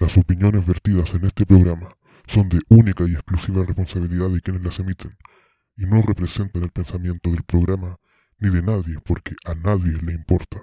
Las opiniones vertidas en este programa son de única y exclusiva responsabilidad de quienes las emiten y no representan el pensamiento del programa ni de nadie porque a nadie le importa.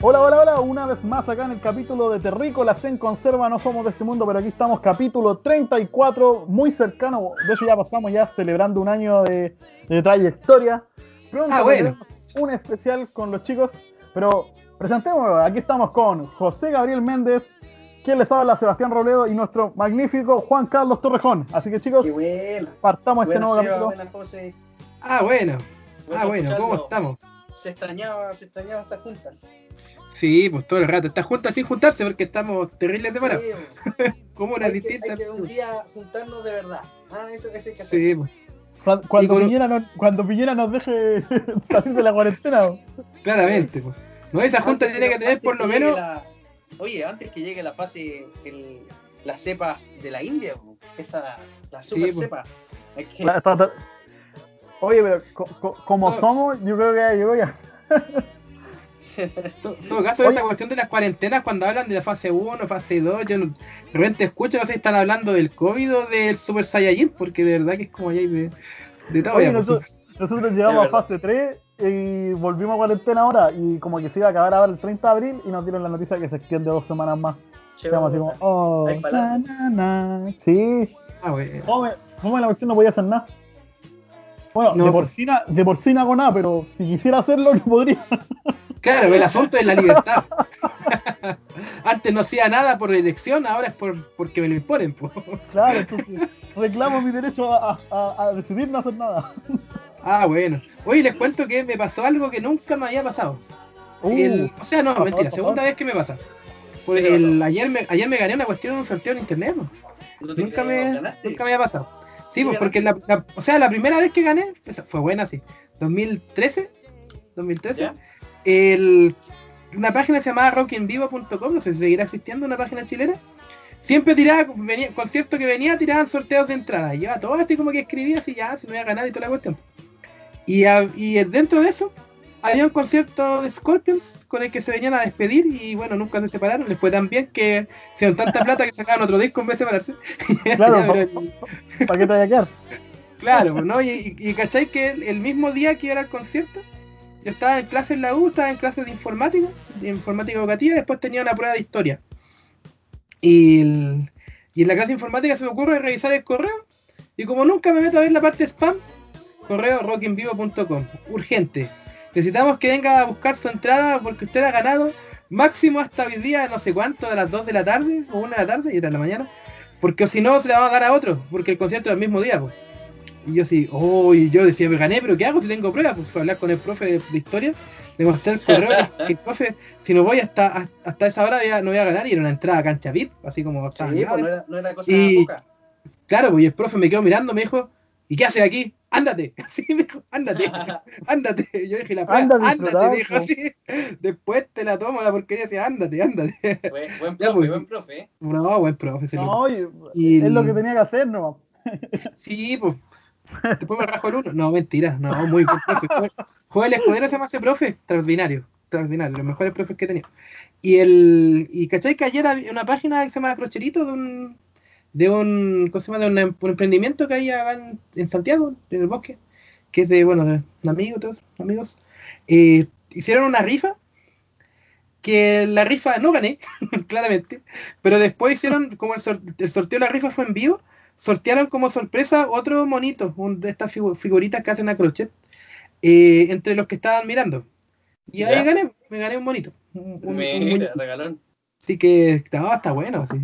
Hola, hola, hola, una vez más acá en el capítulo de Terrícolas en Conserva, no somos de este mundo, pero aquí estamos, capítulo 34, muy cercano, de hecho ya pasamos ya celebrando un año de, de trayectoria. Pronto Ah, bueno. un especial con los chicos, pero presentemos, aquí estamos con José Gabriel Méndez, quien les habla Sebastián Robledo y nuestro magnífico Juan Carlos Torrejón. Así que chicos, Qué buena. partamos este nuevo Seba, capítulo. buena, José. Ah, bueno. Ah, bueno, ¿cómo estamos? Se extrañaba, se extrañaba estas juntas. Sí, pues todo el rato. Está juntas sin juntarse porque estamos terribles separados. Sí, Como una hay, que, distinta. hay que un día juntarnos de verdad. Ah, eso, eso hay que hacer. Sí, pues, Cuando, cuando con- Piñera nos, cuando Piñera nos deje salir de la cuarentena. claramente. Pues. No, esa junta Antes- tiene que tener por lo menos. la- Oye, antes que llegue la fase, el- las cepas de la India, esa, la Sí, super cepa. Hay que- La- ta- ta- Oye, pero co- co- como No. somos, yo creo que ya llegó ya. En todo caso, Oye. esta cuestión de las cuarentenas, cuando hablan de la fase 1, fase 2, yo no- de repente escucho, no sé si están hablando del COVID o del Super Saiyajin, porque de verdad que es como ya hay de, de todo. Oye, nosotros, nosotros llegamos a fase 3 y volvimos a cuarentena ahora. Y como que se iba a acabar ahora el 30 de abril y nos dieron la noticia que se extiende dos semanas más. Quedamos así como, oh, na, palabras. na, na. Sí, Ah, bueno. fome, fome la cuestión no podía hacer nada. Bueno, No, de, por pues. sí, na- de por sí no hago nada, pero si quisiera hacerlo, no podría. Claro, el asunto es la libertad. Antes no hacía nada por elección, ahora es por porque me lo imponen. po. Claro, entonces reclamo mi derecho a, a- a decidir no hacer nada. Ah, bueno. Oye, les cuento que me pasó algo que nunca me había pasado. Uh, El- o sea, no, mentira, segunda vez que me pasa. Pues ¿Qué te el, ayer, me, ayer me gané una cuestión en un sorteo en internet. No Nunca me, ganaste. nunca me había pasado. Sí, ¿Sí pues porque la, la- o sea, la primera vez que gané, fue buena, sí. 2013, 2013, ¿Ya? El, una página se llamaba rockinvivo.com, no sé si seguirá existiendo, una página chilena. Siempre tiraba, venía, concierto que venía, tiraban sorteos de entrada. Y yo a todo así como que escribía así, ya, si me voy a ganar y toda la cuestión. Y, a- y dentro de eso, había un concierto de Scorpions con el que se venían a despedir y bueno, nunca se separaron. Les fue tan bien que hicieron tanta plata que sacaban otro disco en vez de separarse. Claro, ¿Para qué te vaya a quedar? Claro, pues, ¿no? Y, y, y cachai que el, el mismo día que era el concierto, yo estaba en clase en la U, estaba en clase de informática, de informática educativa, después tenía una prueba de historia. Y, en la clase de informática se me ocurre revisar el correo, y como nunca me meto a ver la parte spam, correo rockinvivo.com, urgente. Necesitamos que venga a buscar su entrada porque usted ha ganado máximo hasta hoy día, no sé cuánto, a las 2 de la tarde o 1 de la tarde y era la mañana. Porque si no, se la vamos a dar a otro, porque el concierto era el mismo día, pues. Y yo así, oh, y yo decía, me gané, pero ¿qué hago si tengo pruebas? Pues fui a hablar con el profe de, de historia, le mostré el correo, que el profe, si no voy hasta, hasta esa hora no voy a ganar, y era una entrada a cancha VIP, así como estaba. Sí, ya, pues no era, no era cosa Y- poca. Claro, pues y el profe me quedó mirando, me dijo, ¿y qué haces aquí? Ándate, así me dijo, ándate, ándate. Yo dije, la prueba, ándate, me dijo po. así. Después te la tomo la porquería, decía, ándate, ándate. Buen, buen Ya, profe, pues. buen profe. No, buen profe, lo- No, y- es lo que tenía que hacer, ¿no? Sí, pues. Después me rajo el uno. No, mentira. No, muy buen profe. Joel- Escudero se llama ese profe. Extraordinario. Extraordinario. Los mejores profes que he tenido. Y el. Y cachai que ayer había una página que se llama Crocherito de un. De un. ¿Cómo se llama? De un, em- emprendimiento que hay acá en, Santiago, en el bosque. Que es de, bueno, de todos amigos. Eh, hicieron una rifa. Que la rifa no gané, claramente. Pero después hicieron, como el, sor- el sorteo de la rifa fue en vivo, sortearon como sorpresa otro monito, un de estas figu- figuritas que hacen a crochet, eh, entre los que estaban mirando. Y ahí Ya. gané, me gané un monito. Un, regalón. Así que no, está bueno. sí.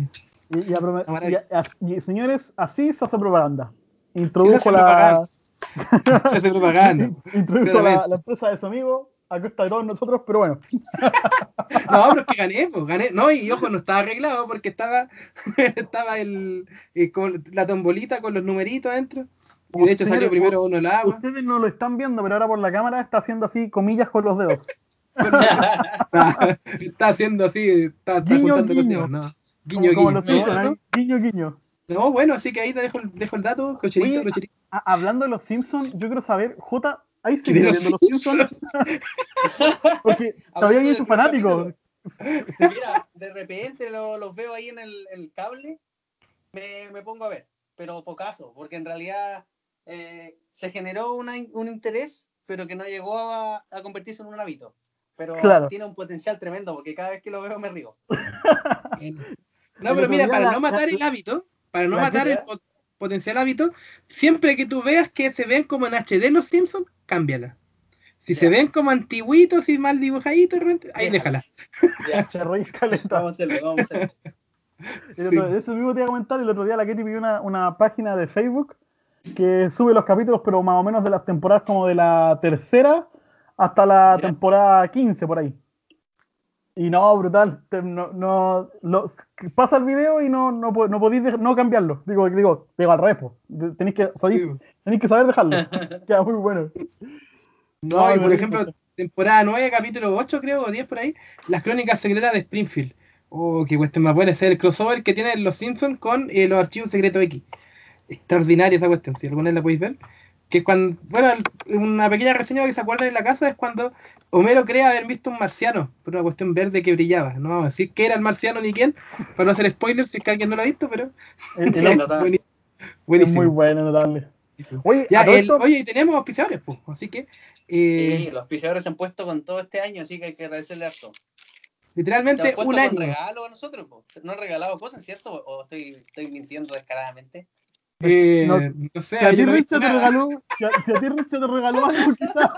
Y, y aprome- Una maravilla. y as- y, señores, así se hace propaganda. Se Introdujo hace la, Se hace propaganda. introdujo la, la empresa de su amigo. De todos nosotros, pero bueno. No, pero es que gané, pues, gané. No, y ojo, no estaba arreglado porque estaba, estaba el, eh, con la tombolita con los numeritos adentro. Y de hecho salió primero uno el agua. Ustedes no lo están viendo, pero ahora por la cámara está haciendo así comillas con los dedos. Está, está haciendo así, está, está Guiño, juntando los guiño. dedos, no. Guiño, como, como guiño. los No, Simpsons, no, ahí, guiño, guiño. no, bueno, así que ahí te dejo, el- dejo el dato, cocherito, Oye, cocherito. a- hablando de los Simpsons, yo quiero saber, J, ahí ¿Qué sigue de los viendo los Simpsons. Porque todavía Hablando hay del su fanático. capítulo. Mira, de repente lo- los veo ahí en el, cable, me, me pongo a ver, pero pocaso, porque en realidad eh, se generó una un interés, pero que no llegó a, a convertirse en un hábito. Pero Claro. tiene un potencial tremendo, porque cada vez que lo veo me río. No, pero mira, para no matar el hábito, para no matar el potencial hábito, siempre que tú veas que se ven como en HD los Simpsons, cámbiala. Si se ven como antiguitos y mal dibujaditos, de repente, ahí Déjala. déjala. Ya, vamos a hacerlo, vamos a hacerlo. Sí. otro- Eso mismo te iba a comentar. El otro día la Ketty pidió una, una página de Facebook que sube los capítulos, pero más o menos de las temporadas como de la tercera hasta la temporada 15 por ahí. Y no, brutal. te- no, no, lo- pasa el video y no, no, no podéis no cambiarlo. Digo, digo, digo al revés. Tenéis que, tenéis que saber dejarlo. Queda muy bueno. No, No, y por ejemplo, temporada 9, capítulo 8, creo, o 10 por ahí, las crónicas secretas de Springfield. Oh, qué cuestión más buena. Ese es el crossover que tienen los Simpsons con eh, los archivos secretos X. Extraordinaria esa cuestión, si alguna vez la podéis ver. Que es cuando, bueno, una pequeña reseña que se acuerdan en la casa es cuando Homero cree haber visto un marciano, por una cuestión verde que brillaba. No vamos a decir que era el marciano ni quién, para no hacer spoilers si es que alguien no lo ha visto, pero El- el buenísimo. es muy bueno, notable. Oye, Ya, el- esto- oye, y tenemos auspiciadores, pues, así que eh, Sí, los pisadores se han puesto con todo este año, así que hay que agradecerle harto. Se literalmente han un con año. regalo a nosotros, po. no han regalado cosas, ¿cierto? ¿O estoy, estoy mintiendo descaradamente? Eh, No- no, sé, si a ti no he Rich visto se te regaló, si a, si a ti Rich se te regaló algo, quizás.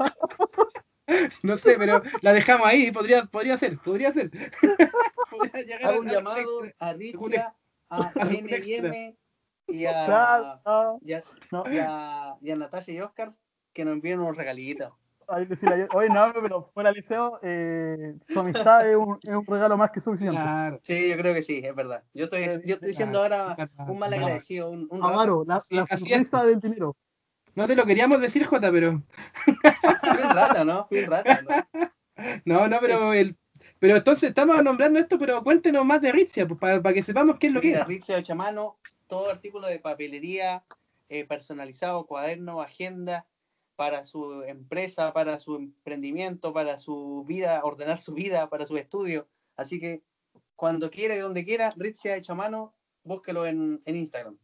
No sé, pero la dejamos ahí, podría, podría ser, podría ser. Podría llegar Hago a- un a- llamado a Ritzia, a NM y a, y a, y a, y a Natasha y Oscar que nos envíen unos regalitos. Ahí decirle Oye, no, pero fuera liceo, eh, su amistad es un, es un regalo más que suficiente. Claro. Sí, yo creo que sí, es verdad. Yo estoy, Eh, yo estoy siendo ahora un mal agradecido, un, un Amaro, la, Sí, la es. sonrisa del dinero. No te lo queríamos decir, Jota, pero. un rata, ¿no? Fui un rata, ¿no? No, no, pero el. Pero entonces estamos nombrando esto, pero cuéntenos más de Ritzia, pues, para, que sepamos qué es lo que es. Ritzia Chamano, todo artículo de papelería eh, personalizado, cuaderno, agenda para su empresa, para su emprendimiento, para su vida, ordenar su vida, para su estudio. Así que cuando quiera y donde quiera, Ritzia hecho a mano, búsquelo en, en Instagram.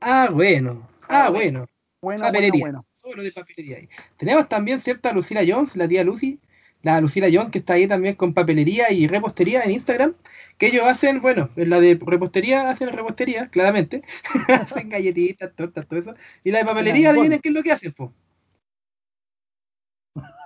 Ah, bueno. Ah, Ah, bueno. Bueno, bueno, Papelería. bueno. Todo lo de papelería ahí. Tenemos también cierta Lucila Jones, la tía Lucy, la Lucila Jones que está ahí también con papelería y repostería en Instagram, que ellos hacen, bueno, en la de repostería hacen repostería, claramente, hacen galletitas, tortas, todo eso, y la de papelería, adivinen qué es lo que hacen, po.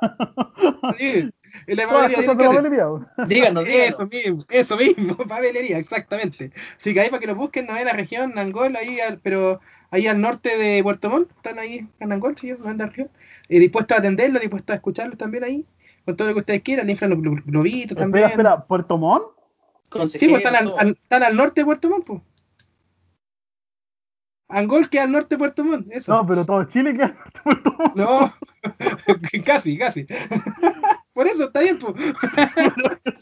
Sí, en la de papelería, papelería. Díganos. Eso mismo, eso mismo, papelería, exactamente. Así que ahí para que los busquen, no es la región, Angol, ahí, al- pero ahí al norte de Puerto Montt, están ahí en Angol, sí, en la región. Y dispuestos a atenderlo, dispuestos a escucharlos también ahí, con todo lo que ustedes quieran, inflan los glo- globitos también. Espera, espera, ¿Puerto Montt? Sí, pues están al, al- están al norte de Puerto Montt, pues. Angol queda al norte de Puerto Montt, eso. No, pero todo Chile queda en Puerto Montt. No, casi, casi. Por eso está bien, pues.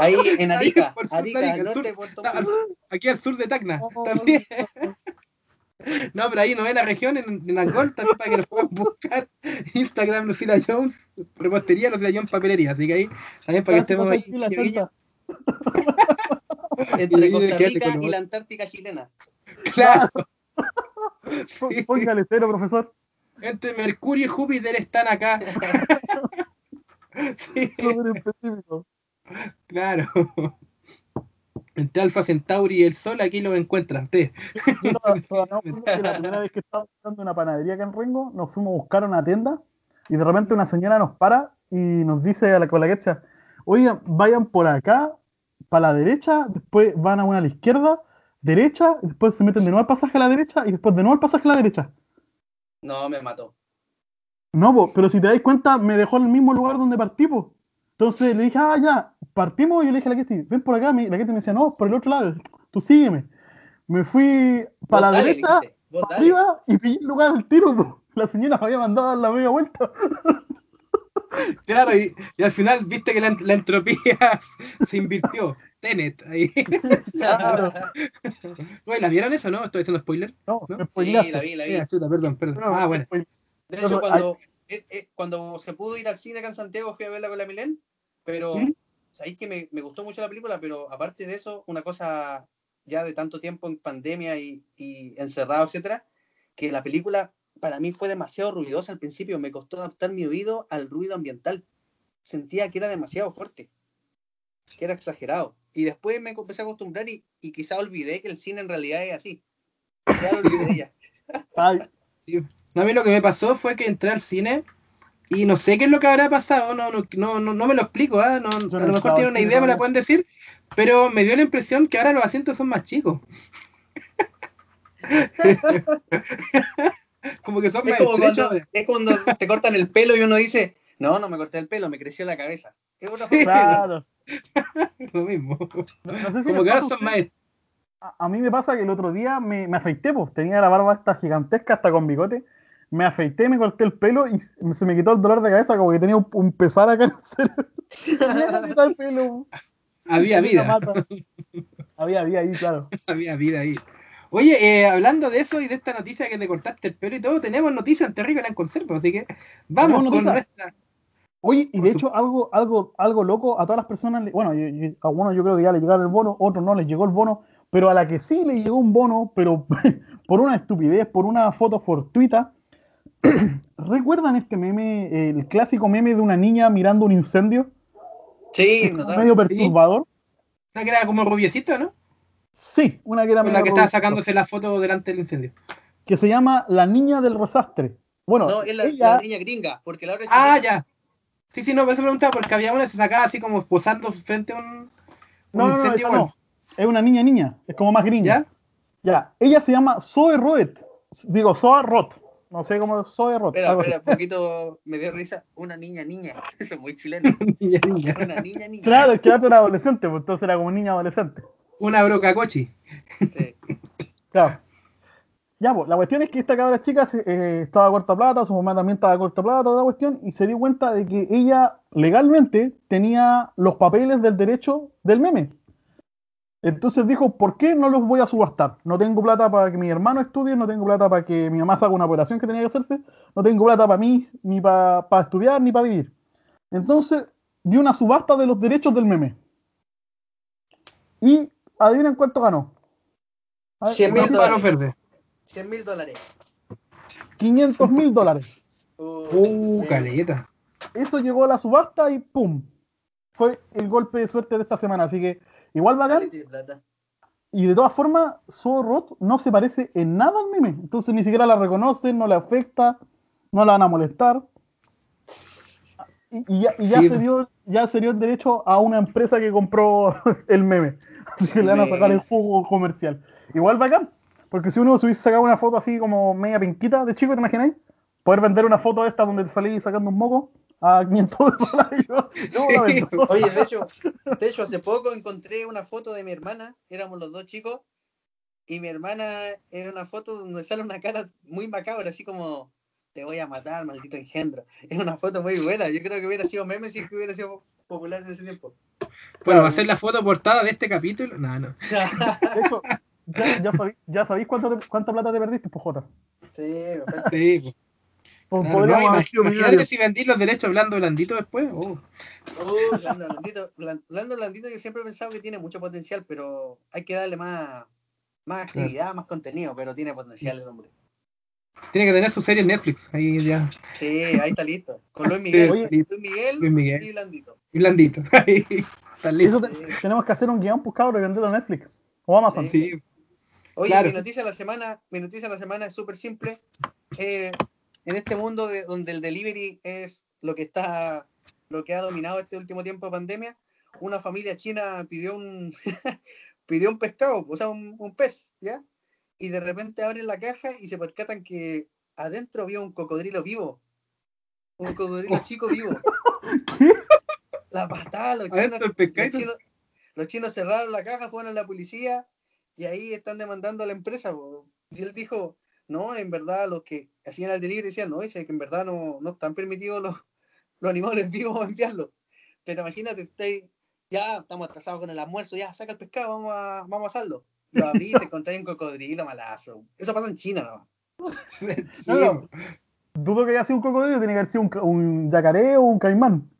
Ahí en Arica, Arica, Arica, al al norte sur. de Puerto Al- Montt. aquí al sur de Tacna, Oh. también. No, pero ahí no es la región, en, en Angol, también para que lo puedan buscar. Instagram Lucila Jones, repostería Lucila Jones Papelería, así que ahí también para que estemos ahí. Entre Y- Costa Rica y la Antártica chilena. Claro, Sí. Póngale cero, profesor. entre Mercurio y Júpiter están acá. Sí, Súper específico. claro. Entre Alfa Centauri y el Sol, aquí lo encuentran ustedes. Yo no la primera vez que estaba buscando una panadería acá en Rengo, nos fuimos a buscar una tienda y de repente una señora nos para y nos dice a la colaquecha, oigan, vayan por acá, para la derecha, después van a una a la izquierda, derecha, y después se meten de nuevo al pasaje a la derecha y después de nuevo al pasaje a la derecha. No, me mató. No, po, pero si te das cuenta, me dejó en el mismo lugar donde partí, po. Entonces le dije, ah, ya, partimos, y yo le dije a la Ketty, ven por acá, la Ketty me decía, no, por el otro lado, tú sígueme. Me fui para la derecha, para arriba, y pillé el lugar al tiro. La señora me había mandado a dar la media vuelta. Claro, y, y al final viste que la, la entropía se invirtió. Tenet. Ahí. Claro. ¿la vieron eso, no? Estoy haciendo spoiler. No, ¿No? Sí, la vi, la vi. Chuta, perdón, perdón. No, ah, bueno. De hecho, cuando, eh, eh, cuando se pudo ir al cine acá en Santiago, fui a verla con la Milén, pero ¿Mm? Sabéis que me, me gustó mucho la película, pero aparte de eso, una cosa ya de tanto tiempo en pandemia y, y encerrado, etcétera, que la película para mí fue demasiado ruidosa al principio, me costó adaptar mi oído al ruido ambiental. Sentía que era demasiado fuerte, que era exagerado. Y después me empecé a acostumbrar y, y quizá olvidé que el cine en realidad es así. Ya lo olvidé ya. Ay, No, a mí lo que me pasó fue que entré al cine y no sé qué es lo que habrá pasado, no, no, no, no, no me lo explico. No, no a lo mejor tienen una idea, me la pueden decir, pero me dio la impresión que ahora los asientos son más chicos. como que son Es más como, estrechos. cuando, es cuando te cortan el pelo y uno dice, no, no me corté el pelo, me creció la cabeza. Es otra Sí. claro. Lo mismo. No, no sé si Como que ahora son más a mí me pasa que el otro día me, me afeité, pues tenía la barba esta gigantesca hasta con bigote. Me afeité, me corté el pelo y se me quitó el dolor de cabeza, como que tenía un, un pesar acá en el cerebro. El pelo. Había vida. Había vida ahí, claro. había vida ahí. Oye, eh, hablando de eso y de esta noticia que te cortaste el pelo y todo, tenemos noticias en Terrible en conserva, así que vamos ¿Tenemos con noticias? nuestra. Oye, y de su- hecho, algo, algo, algo loco a todas las personas, bueno, yo- yo- a algunos yo creo que ya le llegaron el bono, otros no les llegó el bono, pero a la que sí le llegó un bono, pero por una estupidez, por una foto fortuita, ¿recuerdan este meme, el clásico meme de una niña mirando un incendio? Sí, Es notable. medio perturbador. Una que era como rubiecita, ¿no? Sí, una que era Con la que estaba sacándose la foto delante del incendio. que se llama La Niña del Resastre. Bueno, No, es la, ella, la niña gringa, porque la otra Ah, ya. Sí, sí, no, por eso preguntaba, porque había una que se sacaba así como posando frente a un, un no, no, no, no, es una niña niña, es como más gringa. ¿Ya? Ya, ella se llama Zoe Roth. Digo, Zoe Roth. No sé cómo es Zoe Roth. Espera, espera, un poquito me dio risa. Una niña, niña. Eso es muy chileno. Niña, niña. Una niña, niña. Claro, es que antes era adolescente, pues entonces era como niña adolescente. Una broca cochi. Sí. Claro. Ya, pues, la cuestión es que esta cabra chica eh, estaba a corta plata, su mamá también estaba a corta plata, toda la cuestión, y se dio cuenta de que ella legalmente tenía los papeles del derecho del meme. Entonces dijo, ¿por qué no los voy a subastar? No tengo plata para que mi hermano estudie, no tengo plata para que mi mamá haga una operación que tenía que hacerse, no tengo plata para mí, ni para estudiar, ni para vivir. Entonces dio una subasta de los derechos del meme. Y adivinen cuánto ganó. A ver, 100 mil dólares. palos verdes. 100 mil dólares. 500 mil dólares. Uh, bien. caleta. Eso llegó a la subasta y ¡pum! Fue el golpe de suerte de esta semana. Así que igual bacán. Y de todas formas, Zoe Roth no se parece en nada al meme. Entonces ni siquiera la reconocen, no le afecta, no la van a molestar. Y, y ya, y ya Sí. se dio, ya se dio el derecho a una empresa que compró el meme. Así que le van a sacar el jugo comercial. Igual bacán. Porque si uno se hubiese sacado una foto así como media pinquita de chico, ¿te imagináis? Poder vender una foto de esta donde te salís sacando un moco a 500 dólares. La Sí. Oye, de hecho, de hecho, hace poco encontré una foto de mi hermana, éramos los dos chicos, y mi hermana era una foto donde sale una cara muy macabra, así como te voy a matar, maldito engendro. Es una foto muy buena, yo creo que hubiera sido meme si es que hubiera sido popular en ese tiempo. Bueno, va a ser la foto portada de este capítulo. No, no. De hecho, ya, ya, sabí- ya sabéis cuánto te- cuánta plata te perdiste, pues Jota. Sí, perfecto. Sí, Pues claro, no, imagínate si vendí los derechos blando blandito después. Oh. Blando Blandito, Blan- Blando Blandito yo siempre he pensado que tiene mucho potencial, pero hay que darle más, más actividad, más contenido, pero tiene potencial el hombre. Tiene que tener su serie en Netflix. Ahí ya. Sí, ahí está listo. Con Luis Miguel. Oye, Luis Miguel Luis Miguel. y Blandito. Y blandito. Ahí. Está Eso listo. te- tenemos que hacer un guion, pues cabrón, y venderlo a Netflix o Amazon. Sí. Sí. Oye, Claro. mi noticia de la semana, mi noticia de la semana es súper simple. Eh, en este mundo de, donde el delivery es lo que está, lo que ha dominado este último tiempo de pandemia, una familia china pidió un pidió un pescado, o sea, un, un pez, ¿ya? Y de repente abren la caja y se percatan que adentro había un cocodrilo vivo. Un cocodrilo chico vivo. ¿Qué? La patada, los chinos, los chinos, los chinos cerraron la caja, fueron a la policía y ahí están demandando a la empresa. po. Y él dijo, no, en verdad los que hacían el delivery decían, no, dice que en verdad no, no están permitidos los, los animales vivos enviarlos. Pero imagínate, estáis ya estamos atrasados con el almuerzo, ya saca el pescado, vamos a, vamos a hacerlo. Lo abrí, te encontré un cocodrilo malazo. Eso pasa en China, ¿no? Sí, No. Dudo que haya sido un cocodrilo, tiene que haber sido un, un yacaré o un caimán.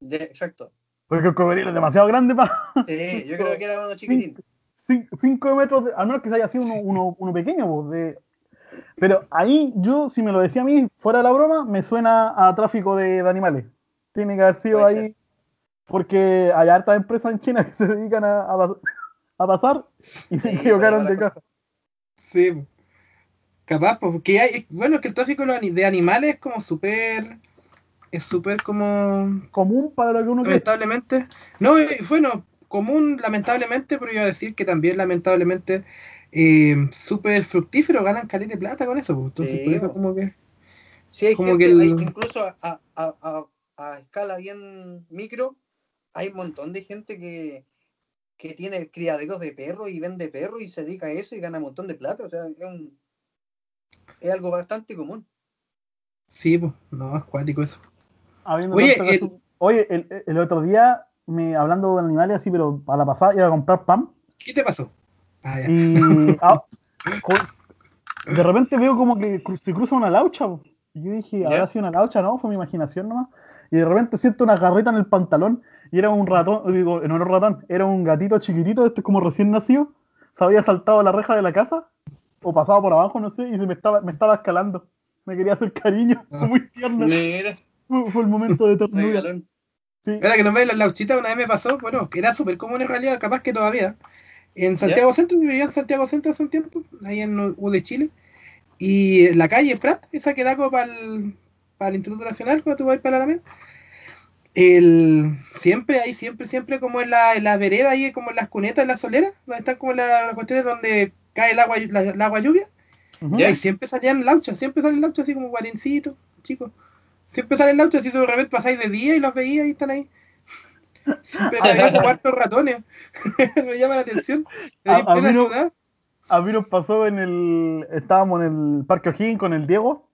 Ya, exacto. Porque el cocodrilo es demasiado grande para Sí, yo creo que era uno chiquitín. 5 metros, de, a menos que se haya sido uno, uno, uno pequeño. pues, de... Pero ahí yo, si me lo decía a mí, fuera de la broma, me suena a tráfico de, de animales. Tiene que haber sido ahí. Porque hay hartas empresas en China que se dedican a, a, pas- a pasar y se equivocaron de caja. Sí. Capaz, pues, porque hay, bueno, que el tráfico de animales es como súper, es súper como, Común para lo que uno cree. lamentablemente, no, bueno, común lamentablemente, pero iba a decir que también lamentablemente eh, súper fructífero, ganan caleta de plata con eso, pues. entonces Sí, por eso como que, Sí, hay Como gente, que el- hay- incluso a, a- a- a escala bien micro, hay un montón de gente que, que tiene criaderos de perros y vende perros y se dedica a eso y gana un montón de plata. O sea, es, un- es algo bastante común. sí, pues, no, es cuático eso. Habiendo Oye, caso- Oye, el, el otro día, me, hablando de animales así, pero a la pasada, iba a comprar pan ¿Qué te pasó? Ah, ya. y ah, de repente veo como que se cruza una laucha. po. Y yo dije, ¿habrá sido una laucha? No, fue mi imaginación nomás. Y de repente siento una garreta en el pantalón y era un ratón, digo, no era un ratón, era un gatito chiquitito, este como recién nacido. Se había saltado la reja de la casa o pasado por abajo, no sé, y se me estaba, me estaba escalando. Me quería hacer cariño, fue muy tierno. Fue, fue el momento de ternura. Sí. Ahora que nos ven las lauchitas, una vez me pasó, bueno, que era súper común en realidad, capaz que todavía. En Santiago Centro, yo vivía en Santiago Centro hace un tiempo, ahí en U de Chile. Y en la calle Prat, esa que da como para el, para el Instituto Nacional, cuando tú vas para la Alameda. El, siempre, ahí, siempre, siempre como en la, en la vereda, ahí como en las cunetas, en las soleras, donde están como la- las cuestiones donde cae el agua, la, el agua lluvia. Y ahí siempre salían lauchas, siempre salen lauchas así como guarencitos, chicos. Siempre salen lauchas y de repente pasáis de día y los veías y están ahí. Siempre te veía como hartos ratones. Me llama la atención. Ahí en A- plena mí no- ciudad. A mí nos pasó en el. Estábamos en el Parque O'Higgins con el Diego.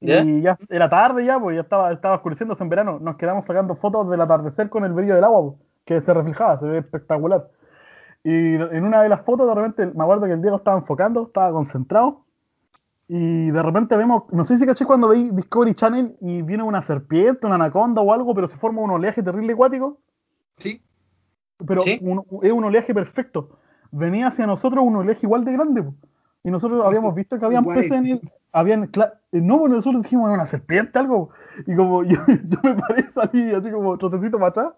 ¿Ya? Y ya era tarde ya, pues ya estaba, estaba oscureciéndose en verano. Nos quedamos sacando fotos del atardecer con el brillo del agua, pues, que se reflejaba, se ve espectacular. Y en una de las fotos, de repente, me acuerdo que el Diego estaba enfocando, estaba concentrado. Y de repente vemos, no sé si caché cuando veis Discovery Channel y viene una serpiente, una anaconda o algo, pero se forma un oleaje terrible acuático. Sí. Pero Sí. un- es un oleaje perfecto. Venía hacia nosotros un oleaje igual de grande. po. Y nosotros habíamos visto que habían peces en el. Habían, eh, no, pues nosotros dijimos era una serpiente, algo. Y como yo, yo me paré, salí así como trotecito para atrás.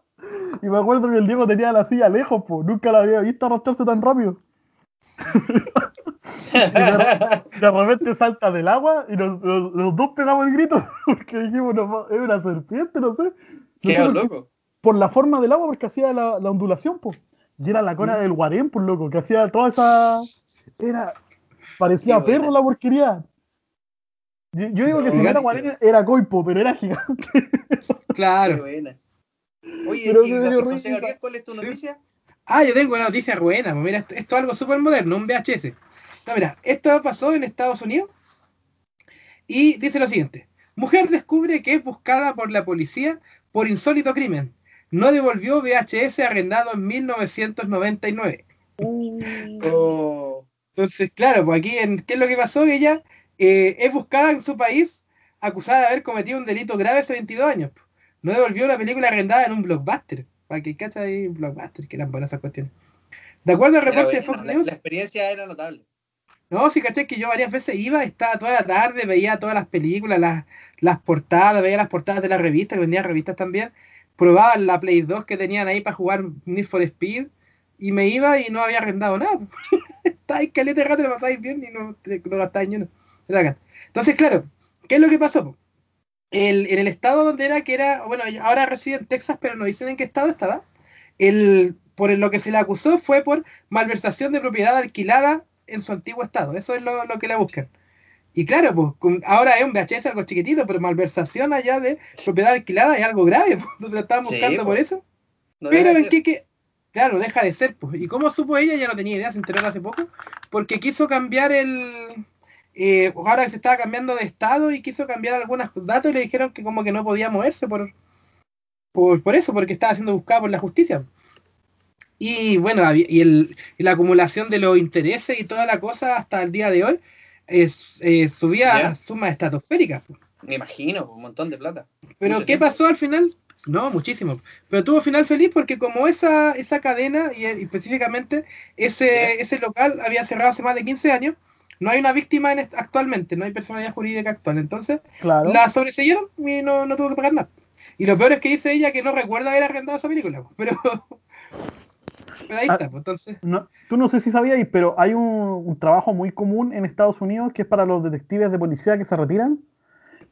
Y me acuerdo que el Diego tenía la silla lejos, pues nunca la había visto arrastrarse tan rápido. Y de, repente salta del agua y nos- los, los dos pegamos el grito. Porque dijimos, no, es una serpiente, no sé. Qué loco. Por la forma del agua, porque hacía la, la ondulación, pues. Y era la cola del guarén, pues loco, que hacía toda esa. Era. Parecía Qué buena. perro la porquería. Yo, yo digo que si no era guarén era coipo, pero era gigante. Claro. buena. Oye, Pero y José. Gabriel, ¿cuál es tu Sí. noticia? Ah, yo tengo una noticia buena. pues Mira, esto, esto es algo súper moderno, un VHS. No, mira, esto pasó en Estados Unidos. Y dice lo siguiente. Mujer descubre que es buscada por la policía por insólito crimen. No devolvió VHS arrendado en 1999. Oh, Entonces, claro, pues aquí, en, ¿qué es lo que pasó? Ella eh, es buscada en su país acusada de haber cometido un delito grave hace 22 años. po. No devolvió la película arrendada en un blockbuster. Para que cacha ahí, un blockbuster, que eran buenas esas cuestiones. De acuerdo al era reporte de Fox la, News, la experiencia era notable. no, sí, caché que yo varias veces iba, estaba toda la tarde, veía todas las películas, las, las portadas, veía las portadas de las revistas, que vendían revistas también, probaba la Play 2 que tenían ahí para jugar Need for Speed, y me iba y no había arrendado nada. Ahí caleta de rato, lo pasáis bien y no, no gastáis ni uno. Entonces, claro, ¿qué es lo que pasó? El, en el estado donde era, que era, bueno, ahora reside en Texas, pero no dicen en qué estado estaba, el, por lo que se le acusó fue por malversación de propiedad alquilada en su antiguo estado. Eso es lo, lo que le buscan. Y claro, pues con- ahora es un VHS algo chiquitito, pero malversación allá de propiedad alquilada es algo grave. Pues, estaban Sí, buscando por pues. eso. No Pero en qué, qué- claro, deja de ser. Pues. ¿Y cómo supo ella? Ya no tenía idea, se enteró hace poco. Porque quiso cambiar el... eh, ahora que se estaba cambiando de estado y quiso cambiar algunos datos y le dijeron que como que no podía moverse por, por, por eso, porque estaba siendo buscada por la justicia. Y bueno, y, el, y la acumulación de los intereses y toda la cosa hasta el día de hoy es, eh, subía Ya. a sumas estratosféricas. Me imagino, un montón de plata. Pero Mucho ¿qué tiempo. pasó al final? No, muchísimo. Pero tuvo final feliz porque como esa, esa cadena y, y específicamente ese, ese local había cerrado hace más de 15 años, no hay una víctima en actualmente, no hay personalidad jurídica actual. Entonces Claro. la sobreseyeron y no, no tuvo que pagar nada. Y lo peor es que dice ella que no recuerda haber arrendado esa película. Pero, pero ahí Ah. está, pues entonces. No, tú no sé si sabías, pero hay un, un trabajo muy común en Estados Unidos que es para los detectives de policía que se retiran,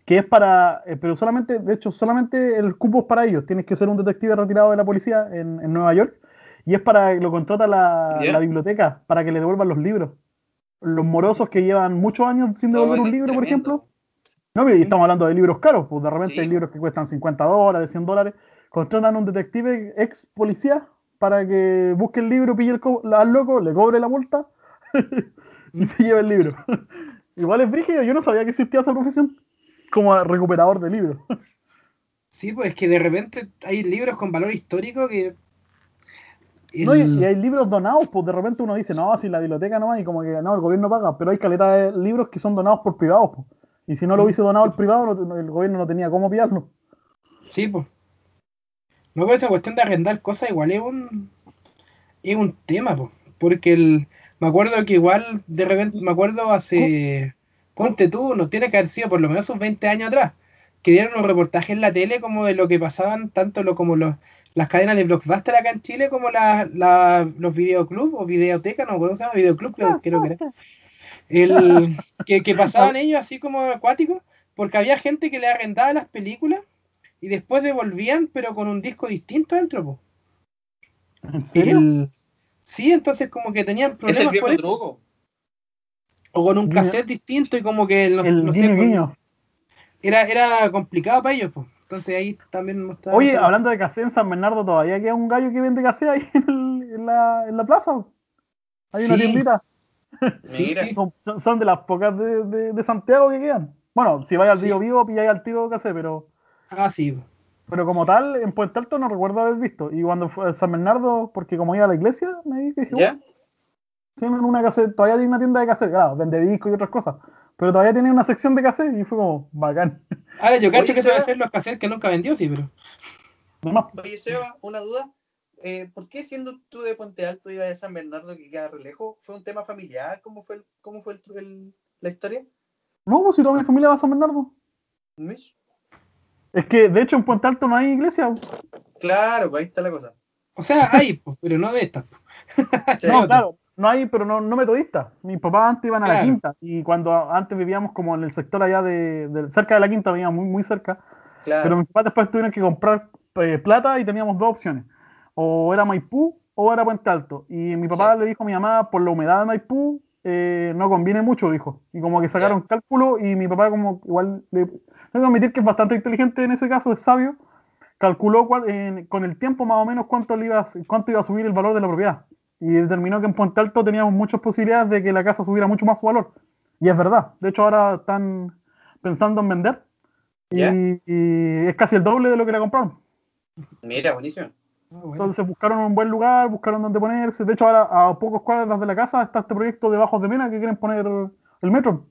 que es para, eh, pero solamente, de hecho, solamente el cupo es para ellos. Tienes que ser un detective retirado de la policía en, en Nueva York y es para, lo contrata la, la biblioteca para que le devuelvan los libros. Los morosos que llevan muchos años sin devolver Oh, un libro, por tremendo. ejemplo. No, y estamos hablando de libros caros, pues de repente Sí. hay libros que cuestan 50 dólares, 100 dólares. Contratan a un detective ex policía para que busque el libro, pille el al loco, le cobre la multa y se lleve el libro. Igual es brígido, yo no sabía que existía esa profesión como recuperador de libros. Sí, pues es que de repente hay libros con valor histórico que. No, y, hay libros donados, pues de repente uno dice, no, si la biblioteca no va, y como que no, el gobierno paga, pero hay caleta de libros que son donados por privados, pues. Y si no lo hubiese donado el privado, el gobierno no tenía cómo pillarlo. Sí, pues. No, pero esa cuestión de arrendar cosas igual es un. Es un tema. Porque el. Me acuerdo que igual, de repente, me acuerdo hace. Ponte tú, no tiene que haber sido por lo menos sus 20 años atrás. Que dieron unos reportajes en la tele como de lo que pasaban, tanto lo, como los, las cadenas de blockbuster acá en Chile, como la, la- los videoclubs o videotecas, no me acuerdo cómo se llama, videoclub creo, creo que era. El, que, que pasaban ellos así como acuáticos, porque había gente que le arrendaba las películas y después devolvían, pero con un disco distinto dentro. po. ¿En serio? El- Sí, entonces como que tenían Es el problemas viejo por eso. truco. O con un cassette distinto y como que no, el no sé. Era, era complicado para ellos. pues. Entonces ahí también mostraba. Oye, esa- hablando de casé en San Bernardo, todavía queda un gallo que vende casé ahí en, el- en la, en la plaza. Hay una tiendita. Sí, sí. Son, son- de las pocas de, de- de Santiago que quedan. Bueno, si vais al Sí. Río Vivo, pilláis al tiro casé, pero, Ah, sí. pero como tal, en Puente Alto no recuerdo haber visto. Y cuando fue a San Bernardo, porque como iba a la iglesia, me dije, ¿Ya? tienen una cassette, todavía tiene una tienda de cassette, claro, vende discos y otras cosas. Pero todavía tiene una sección de cassette y fue como bacán. Ahora yo cacho que se va a hacer los cassettes que nunca vendió, sí, pero. Además, Oye, Seba, una duda. Eh, ¿Por qué siendo tú de Puente Alto y de San Bernardo que queda re lejos? ¿Fue un tema familiar? ¿Cómo fue, el- cómo fue el- el- la historia? no, pues si toda mi familia va a San Bernardo. ¿Mish? Es que de hecho en Puente Alto no hay iglesia. Claro, pues ahí está la cosa. O sea, hay, pero no de estas. No, claro, no hay, pero no, no metodistas. Mis papás antes iban a la quinta y cuando antes vivíamos como en el sector allá de, de- cerca de la quinta, vivíamos muy, muy cerca. Pero mis papás después tuvieron que comprar eh, plata y teníamos dos opciones. O era Maipú o era Puente Alto. Y mi papá Sí. le dijo a mi mamá, por la humedad de Maipú, eh, no conviene mucho, dijo. Y como que sacaron cálculo y mi papá como igual, le, tengo que admitir que es bastante inteligente en ese caso, es sabio, calculó cuál- en- con el tiempo más o menos cuánto, le iba, cuánto iba a subir el valor de la propiedad. Y determinó que en Puente Alto teníamos muchas posibilidades de que la casa subiera mucho más su valor. Y es verdad. De hecho, ahora están pensando en vender. Y, y es casi el doble de lo que la compraron. Mira, buenísimo. Ah, bueno. Entonces buscaron un buen lugar, buscaron dónde ponerse. De hecho, ahora a pocos cuadras de la casa está este proyecto de Bajos de Mena que quieren poner el metro.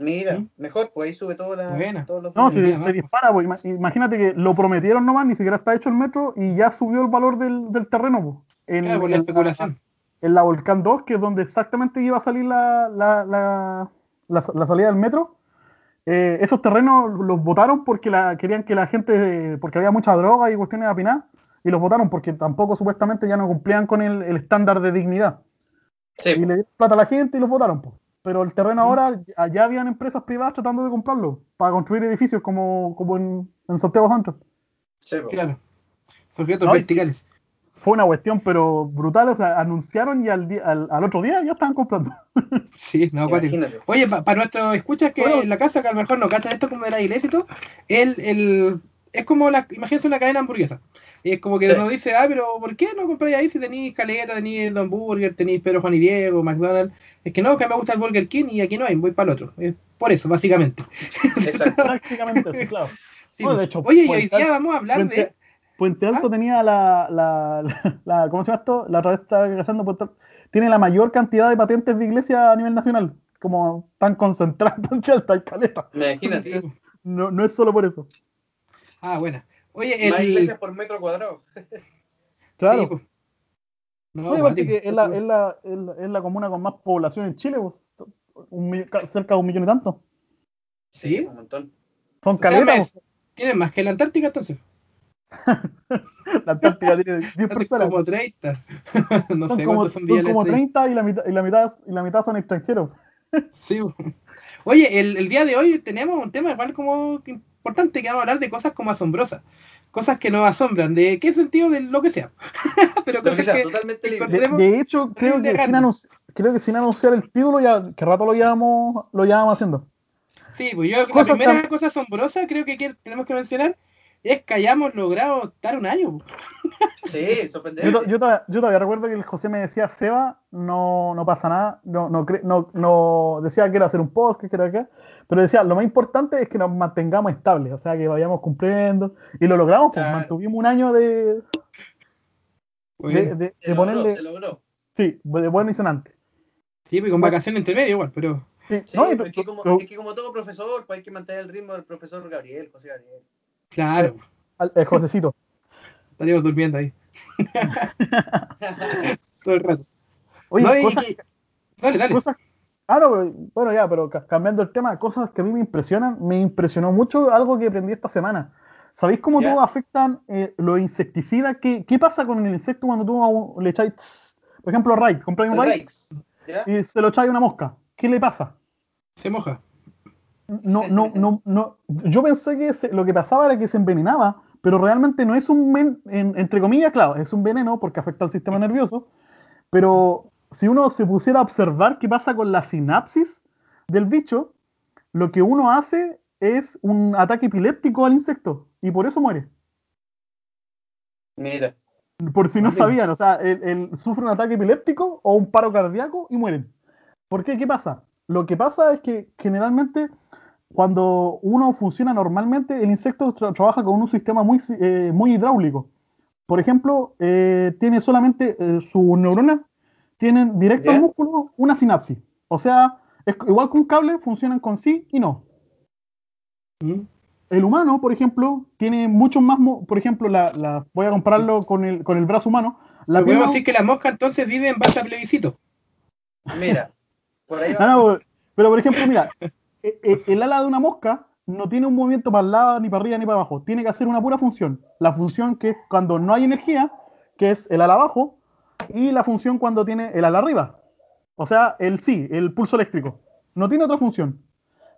Mira, ¿Sí? mejor, pues ahí sube todo la, todos los No, si mira, se dispara, pues, ima- imagínate que lo prometieron nomás, ni siquiera está hecho el metro y ya subió el valor del, del terreno. pues. En, Claro, por la en especulación. en la Volcán 2, que es donde exactamente iba a salir la, la, la, la- la salida del metro, eh, esos terrenos los votaron porque la, querían que la gente, porque había mucha droga y cuestiones de apinar, y los votaron porque tampoco supuestamente ya no cumplían con el, el estándar de dignidad. Sí, Y le dieron plata a la gente y los votaron. po. Pero el terreno ahora, allá habían empresas privadas tratando de comprarlo para construir edificios como, como en, en Santiago Santos. sí, pues. Claro. Sujetos No, verticales. Fue una cuestión, pero brutal. O sea, anunciaron y al, día- al, al otro día ya estaban comprando. Sí, no. Imagínate. Oye, para nuestros escuchas que Bueno. en la casa, que a lo mejor no cachan esto como de la iglesia y todo, el, el, es como la, imagínense una cadena hamburguesa. Y es como que Sí. uno dice, ah, pero ¿por qué no compráis ahí si tenéis caleta, tenéis Don Burger, tenéis Pedro Juan y Diego, McDonald's? Es que no, que me gusta el Burger King y aquí no hay, voy para el otro. Es por eso, básicamente. Exacto. Prácticamente eso, claro. Sí, No, de pues. hecho, Oye, y hoy Puente día vamos a hablar de. Puente- Puente Alto ¿Ah? tenía la, la, la, la- ¿Cómo se llama esto? La otra vez estaba Puente Alto, Tiene la mayor cantidad de patentes de iglesia a nivel nacional. Como tan concentrada en Puente Alto, hay caleta. Imagínate. No, no es solo por eso. Ah, buena. Oye, Más el. iglesias por metro cuadrado. Claro. Sí, pues. No, Oye, cuático. que es la, es, la, es, la, es la comuna con más población en Chile, pues. Un cerca de un millón y tanto. ¿Sí? Un montón. Son caletas. Tienen más que la Antártica entonces. pues. La Antártica tiene 10 Hacen personas. como 30. no Son sé como, cuántos son son como Electric. 30 y la mitad, y la mitad, y la mitad son extranjeros. Sí. Oye, el, el día de hoy tenemos un tema igual como importante que vamos a hablar de cosas como asombrosas. Cosas que nos asombran. ¿De qué sentido? De lo que sea. Pero Lo que cosas sea, que... totalmente libre. De, de hecho, creo que, sin creo que sin anunciar el título, ya que rato lo llevamos, lo llevamos haciendo. Sí, pues yo Cosas la primera tan- cosa asombrosa creo que tenemos que mencionar es que hayamos logrado estar un año. Sí, Yo, sorprendente. to- yo, todavía, yo todavía recuerdo que el José me decía, Seba, no, no pasa nada, no, no, cre- no, no decía que era hacer un post, que era acá, pero decía, lo más importante es que nos mantengamos estables, o sea, que vayamos cumpliendo, y lo logramos, pues Claro. mantuvimos un año de, de, de- de Se logró, ponerle, se logró. sí, de bueno y sonante. sí, pues con vacaciones entre medio igual, pero Sí, Sí, no, y- pero es, que como, pero- es que como todo profesor, pues hay que mantener el ritmo del profesor Gabriel, José Gabriel. claro, al- el Josecito. estaríamos durmiendo ahí. Todo el rato. Oye, No, y- cosas, y- dale, dale. cosas- ah, no, pero- bueno, ya, pero ca- cambiando el tema, cosas que a mí me impresionan, me impresionó mucho algo que aprendí esta semana. ¿Sabéis cómo todo afectan eh, los insecticidas? ¿Qué, ¿Qué pasa con el insecto cuando tú le echáis, por ejemplo, Raid, compráis un Raid. ¿ya? y se lo echáis a una mosca? ¿Qué le pasa? Se moja. No, no, no, no. Yo pensé que se- lo que pasaba era que se envenenaba, pero realmente no es un, en- entre comillas, claro, es un veneno porque afecta al sistema nervioso, pero si uno se pusiera a observar qué pasa con la sinapsis del bicho, lo que uno hace es un ataque epiléptico al insecto y por eso muere. Mira. Por si no sabían, o sea, él, él sufre un ataque epiléptico o un paro cardíaco y mueren. ¿Por qué? ¿Qué pasa? Lo que pasa es que generalmente cuando uno funciona normalmente, el insecto tra- trabaja con un sistema muy, eh, muy hidráulico. Por ejemplo, eh, tiene solamente eh, sus neuronas, tienen directo al músculo una sinapsis. O sea, es igual que un cable, funcionan con sí y no. ¿Mm? El humano, por ejemplo, tiene muchos más, por ejemplo, la, la- voy a compararlo con, el, con el brazo humano. La Podemos decir que la mosca entonces vive en base a plebiscito. Mira. Por ahí va. Ah, no, pero por ejemplo, mira, e- e- el ala de una mosca no tiene un movimiento para el lado, ni para arriba, ni para abajo. Tiene que hacer una pura función. La función que es cuando no hay energía, que es el ala abajo, y la función cuando tiene el ala arriba. O sea, el sí, el pulso eléctrico. No tiene otra función.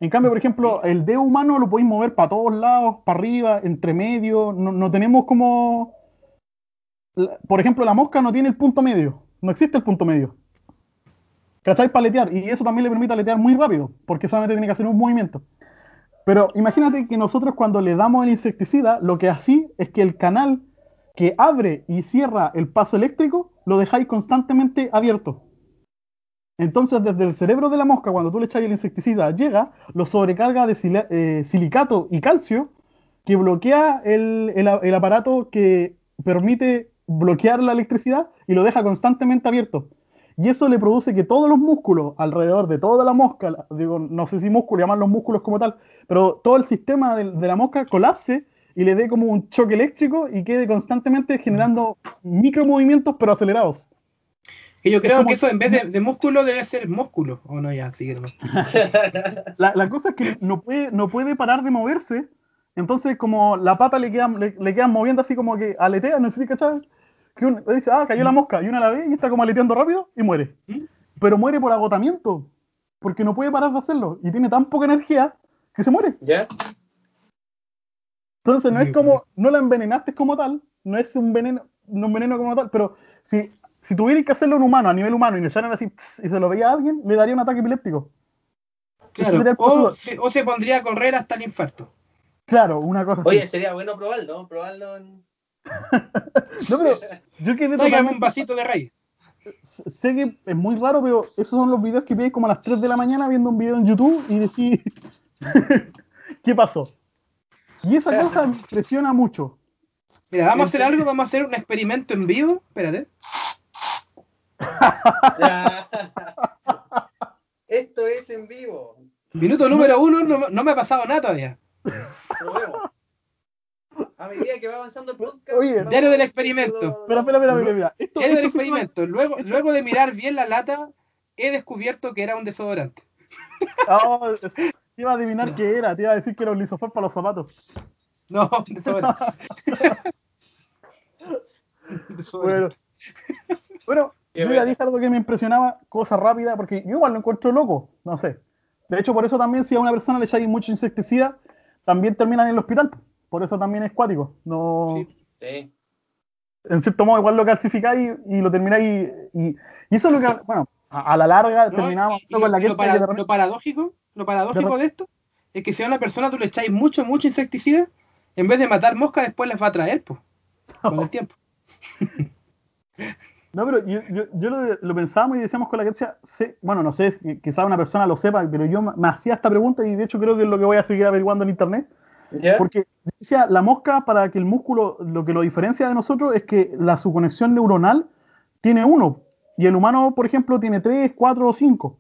En cambio, por ejemplo, el dedo humano lo podéis mover para todos lados, para arriba, entre medio. No, no tenemos como. Por ejemplo, la mosca no tiene el punto medio. No existe el punto medio. ¿Cachai? Paletear. Y eso también le permite aletear muy rápido, porque solamente tiene que hacer un movimiento. Pero imagínate que nosotros cuando le damos el insecticida, lo que así es que el canal que abre y cierra el paso eléctrico lo dejáis constantemente abierto. Entonces, desde el cerebro de la mosca, cuando tú le echas el insecticida, llega, lo sobrecarga de eh, silicato y calcio, que bloquea el, aparato que permite bloquear la electricidad y lo deja constantemente abierto. Y eso le produce que todos los músculos alrededor de toda la mosca, digo, no sé si músculo, llaman los músculos como tal, pero todo el sistema de la mosca colapse y le dé como un choque eléctrico y quede constantemente generando micromovimientos pero acelerados. Que yo creo como- que eso en vez de, de músculo debe ser músculo. O no, ya, sigue nomás. La, la cosa es que no puede, no puede parar de moverse, entonces como la pata le quedan, le, le quedan moviendo así como que aletea, no sé si cachai, que uno dice, ah, cayó la mosca, y una la ve y está como aleteando rápido y muere. ¿Mm? Pero muere por agotamiento, porque no puede parar de hacerlo, y tiene tan poca energía que se muere. ¿Ya? Entonces no es como, no la envenenaste como tal, no es un veneno, no un veneno como tal, pero si, si tuvierais que hacerlo en humano, a nivel humano, y le así, tss, y se lo veía a alguien, le daría un ataque epiléptico. Claro. O se, o se pondría a correr hasta el infarto. Claro, una cosa Oye, así. sería bueno probarlo, probarlo en... No, pero yo quedé totalmente- un vasito de raíz. sé que es muy raro, pero esos son los videos que veis como a las 3 de la mañana viendo un video en YouTube y decís, ¿qué pasó? Y esa cosa me impresiona mucho. Mira, vamos a hacer algo, vamos a hacer un experimento en vivo. Espérate. Esto es en vivo. Minuto número uno, no, no me ha pasado nada todavía. Probemos. A medida que va avanzando el podcast. Oye, diario del experimento. Espera, espera, espera, mira, mira. Esto, Es del esto llama- experimento. Luego, luego de mirar bien la lata, he descubierto que era un desodorante. Ah, te iba a adivinar qué era, te iba a decir que era un lisofor para los zapatos. No, desodorante. Bueno, bueno yo ya dije algo que me impresionaba, cosa rápida, porque yo igual lo encuentro loco, no sé. De hecho, por eso también si a una persona le echáis mucho insecticida, también terminan en el hospital. Por eso también es cuático. No, Sí. Sí. En cierto modo, igual lo calcificáis y, y lo termináis. Y, y eso es lo que, bueno, a, a la larga No, terminamos y- con la lo que para- de lo paradójico, lo paradójico de de esto es que si a una persona tú le echáis mucho, mucho insecticida, en vez de matar moscas, después las va a traer, pues, con el tiempo. No, pero yo, yo, yo lo, lo pensábamos y decíamos con la que bueno, no sé, que- quizá una persona lo sepa, pero yo me me hacía esta pregunta y de hecho creo que es lo que voy a seguir averiguando en internet. Porque decía, la mosca, para que el músculo, lo que lo diferencia de nosotros es que la, su conexión neuronal tiene uno, y el humano, por ejemplo, tiene tres, cuatro o cinco.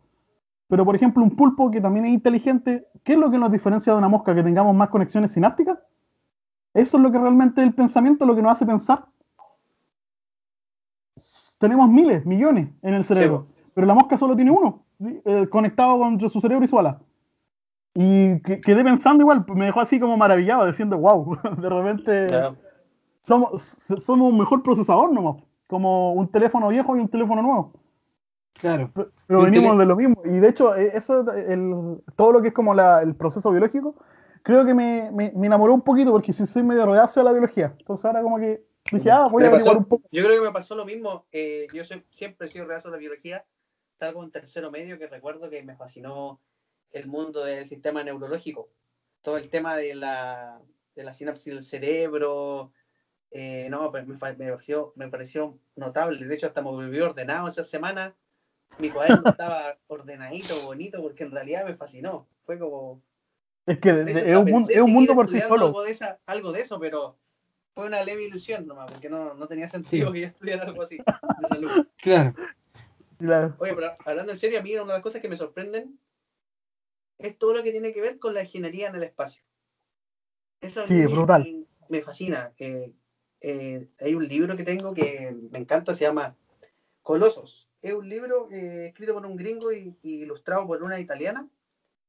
Pero, por ejemplo, un pulpo que también es inteligente, ¿qué es lo que nos diferencia de una mosca? ¿Que tengamos más conexiones sinápticas? Eso es lo que realmente el pensamiento, lo que nos hace pensar. Tenemos miles, millones en el cerebro, pero la mosca solo tiene uno. Eh, conectado con su cerebro y su ala. Y que- quedé pensando igual, me dejó así como maravillado, diciendo, wow, de repente somos, somos un mejor procesador nomás, como un teléfono viejo y un teléfono nuevo. Claro. Pero venimos de lo mismo. Y de hecho, eh, eso, el, todo lo que es como la- el proceso biológico, creo que me, me, me enamoró un poquito porque sí soy medio reacio a la biología. Entonces ahora como que dije, ah, voy a Me averiguar pasó- un poco. Yo creo que me pasó lo mismo. eh, yo soy- siempre he sido reazo a la biología. Salgo en tercero medio que recuerdo que me fascinó el mundo del sistema neurológico. Todo el tema de la, de la sinapsis del cerebro. Eh, no, pues me, me pareció, me pareció notable. De hecho, hasta me volví ordenado esa semana. Mi cuaderno estaba ordenadito, bonito, porque en realidad me fascinó. Fue como. Es que de- de es, un mundo, es un mundo por sí solo. Algo de, esa- algo de eso, pero fue una leve ilusión nomás, porque no, no tenía sentido Sí. que yo estudiara algo así de salud. Claro. La- Oye, pero hablando en serio, a mí una de las cosas que me sorprenden es todo lo que tiene que ver con la ingeniería en el espacio. Eso Sí, es brutal. me fascina. Eh, eh, hay un libro que tengo que me encanta, se llama Colosos. Es un libro eh, escrito por un gringo y, y ilustrado por una italiana,